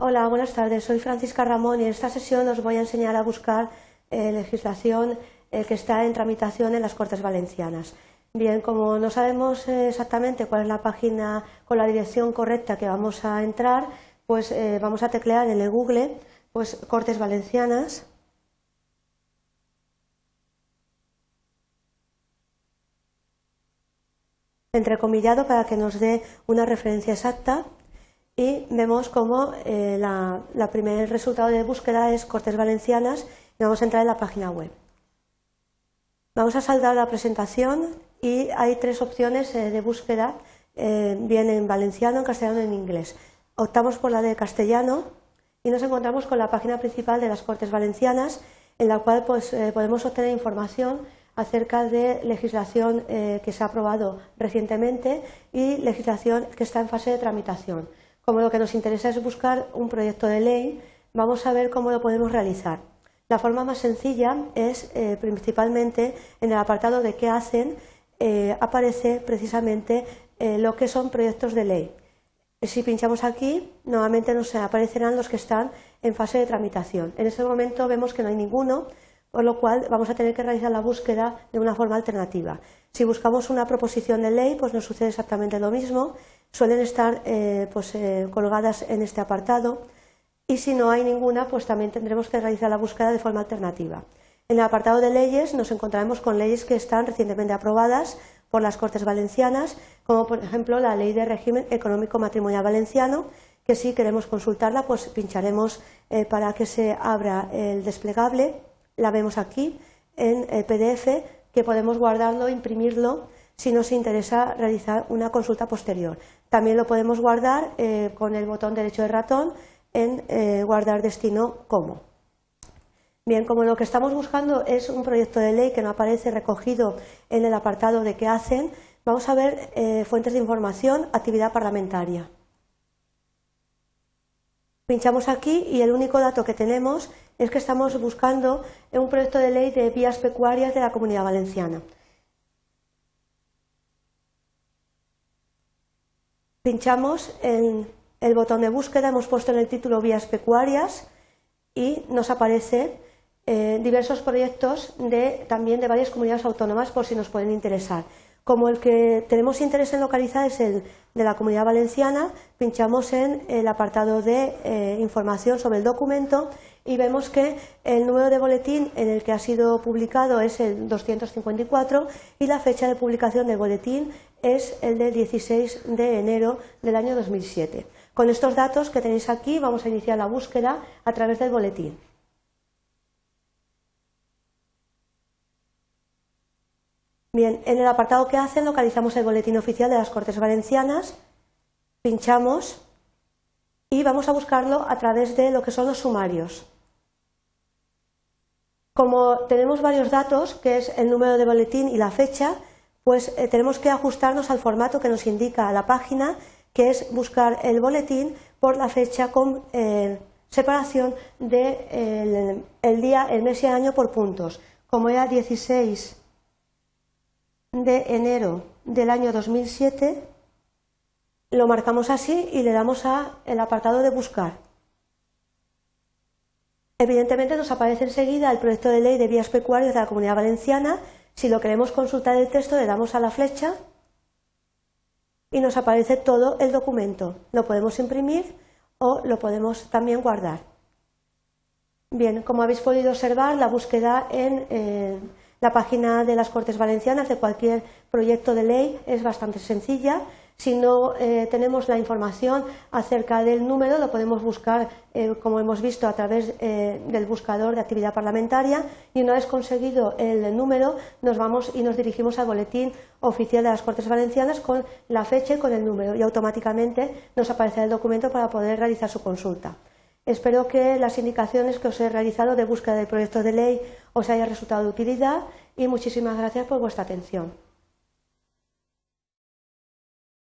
Hola, buenas tardes. Soy Francisca Ramón y en esta sesión os voy a enseñar a buscar eh, legislación eh, que está en tramitación en las Cortes Valencianas. Bien, como no sabemos eh, exactamente cuál es la página con la dirección correcta que vamos a entrar, pues vamos a teclear en el Google pues, Cortes Valencianas. entrecomillado para que nos dé una referencia exacta y vemos como eh, la, primer resultado de búsqueda es Cortes Valencianas y vamos a entrar en la página web. Vamos a saldar la presentación y hay tres opciones eh, de búsqueda, eh, bien en valenciano, en castellano y en inglés. Optamos por la de castellano y nos encontramos con la página principal de las Cortes Valencianas, en la cual pues, podemos obtener información acerca de legislación que se ha aprobado recientemente y legislación que está en fase de tramitación. Como lo que nos interesa es buscar un proyecto de ley, vamos a ver cómo lo podemos realizar. La forma más sencilla es eh, principalmente en el apartado de qué hacen, eh, aparece precisamente eh, lo que son proyectos de ley. Si pinchamos aquí, nuevamente nos aparecerán los que están en fase de tramitación. En este momento vemos que no hay ninguno, por lo cual vamos a tener que realizar la búsqueda de una forma alternativa. Si buscamos una proposición de ley, pues nos sucede exactamente lo mismo suelen estar eh, pues, eh, colgadas en este apartado y si no hay ninguna, pues también tendremos que realizar la búsqueda de forma alternativa. En el apartado de leyes nos encontraremos con leyes que están recientemente aprobadas por las Cortes Valencianas, como por ejemplo la Ley de Régimen Económico Matrimonial Valenciano, que si queremos consultarla, pues pincharemos eh, para que se abra el desplegable. La vemos aquí en el PDF, que podemos guardarlo, imprimirlo si nos interesa realizar una consulta posterior. También lo podemos guardar eh, con el botón derecho del ratón en eh, guardar destino como. Bien, como lo que estamos buscando es un proyecto de ley que no aparece recogido en el apartado de qué hacen, vamos a ver eh, fuentes de información, actividad parlamentaria. Pinchamos aquí y el único dato que tenemos es que estamos buscando un proyecto de ley de vías pecuarias de la Comunidad Valenciana. Pinchamos en el botón de búsqueda, hemos puesto en el título vías pecuarias y nos aparece eh, diversos proyectos de, también de varias comunidades autónomas por si nos pueden interesar. Como el que tenemos interés en localizar es el de la Comunidad Valenciana, pinchamos en el apartado de eh, información sobre el documento y vemos que el número de boletín en el que ha sido publicado es el 254 y la fecha de publicación del boletín es el del 16 de enero del año 2007. Con estos datos que tenéis aquí vamos a iniciar la búsqueda a través del boletín. Bien, en el apartado que hacen localizamos el boletín oficial de las Cortes Valencianas, pinchamos y vamos a buscarlo a través de lo que son los sumarios. Como tenemos varios datos, que es el número de boletín y la fecha, pues eh, tenemos que ajustarnos al formato que nos indica la página, que es buscar el boletín por la fecha con eh, separación del de, el día, el mes y el año por puntos. Como era 16 de enero del año 2007, lo marcamos así y le damos a el apartado de buscar. Evidentemente nos aparece enseguida el proyecto de ley de vías pecuarias de la Comunidad Valenciana si lo queremos consultar el texto, le damos a la flecha y nos aparece todo el documento. Lo podemos imprimir o lo podemos también guardar. Bien, como habéis podido observar, la búsqueda en eh, la página de las Cortes Valencianas de cualquier proyecto de ley es bastante sencilla. Si no eh, tenemos la información acerca del número, lo podemos buscar, eh, como hemos visto, a través eh, del buscador de actividad parlamentaria y una vez conseguido el número, nos vamos y nos dirigimos al boletín oficial de las Cortes Valencianas con la fecha y con el número y automáticamente nos aparecerá el documento para poder realizar su consulta. Espero que las indicaciones que os he realizado de búsqueda del proyecto de ley os haya resultado de utilidad y muchísimas gracias por vuestra atención.